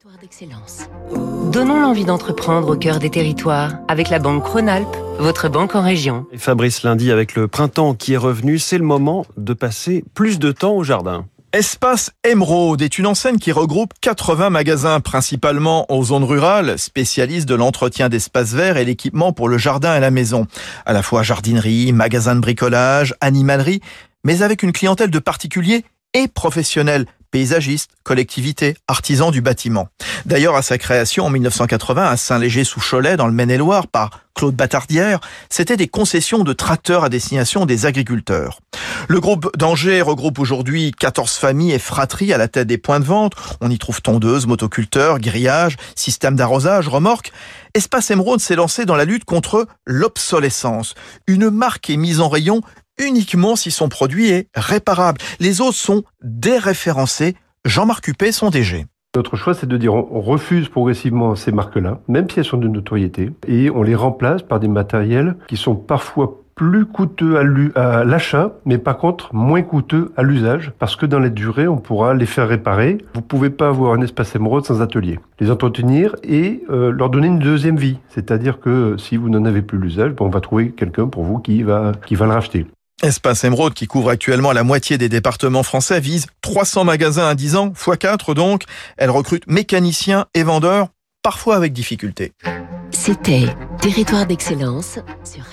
Territoire d'excellence. Donnons l'envie d'entreprendre au cœur des territoires avec la Banque Rhône-Alpes, votre banque en région. Et Fabrice Lundi, avec le printemps qui est revenu, c'est le moment de passer plus de temps au jardin. Espace Émeraude est une enseigne qui regroupe 80 magasins, principalement en zone rurale, spécialistes de l'entretien d'espaces verts et l'équipement pour le jardin et la maison. À la fois jardinerie, magasin de bricolage, animalerie, mais avec une clientèle de particuliers et professionnels paysagistes, collectivités, artisans du bâtiment. D'ailleurs, à sa création en 1980 à Saint-Léger-sous-Cholet, dans le Maine-et-Loire, par Claude Batardière, c'était des concessions de tracteurs à destination des agriculteurs. Le groupe d'Angers regroupe aujourd'hui 14 familles et fratries à la tête des points de vente. On y trouve tondeuses, motoculteurs, grillages, systèmes d'arrosage, remorques. Espace Émeraude s'est lancé dans la lutte contre l'obsolescence. Une marque est mise en rayon uniquement si son produit est réparable. Les autres sont déréférencés. Jean-Marc Huppé, son DG. Notre choix, c'est de dire on refuse progressivement ces marques-là, même si elles sont de notoriété, et on les remplace par des matériels qui sont parfois plus coûteux à l'achat, mais par contre moins coûteux à l'usage, parce que dans la durée, on pourra les faire réparer. Vous pouvez pas avoir un espace émeraude sans atelier. Les entretenir et euh, leur donner une deuxième vie. C'est-à-dire que si vous n'en avez plus l'usage, on va trouver quelqu'un pour vous qui va, qui va le racheter. Espace Émeraude, qui couvre actuellement la moitié des départements français, vise 300 magasins à 10 ans, x 4 donc. Elle recrute mécaniciens et vendeurs, parfois avec difficulté. C'était Territoire d'excellence sur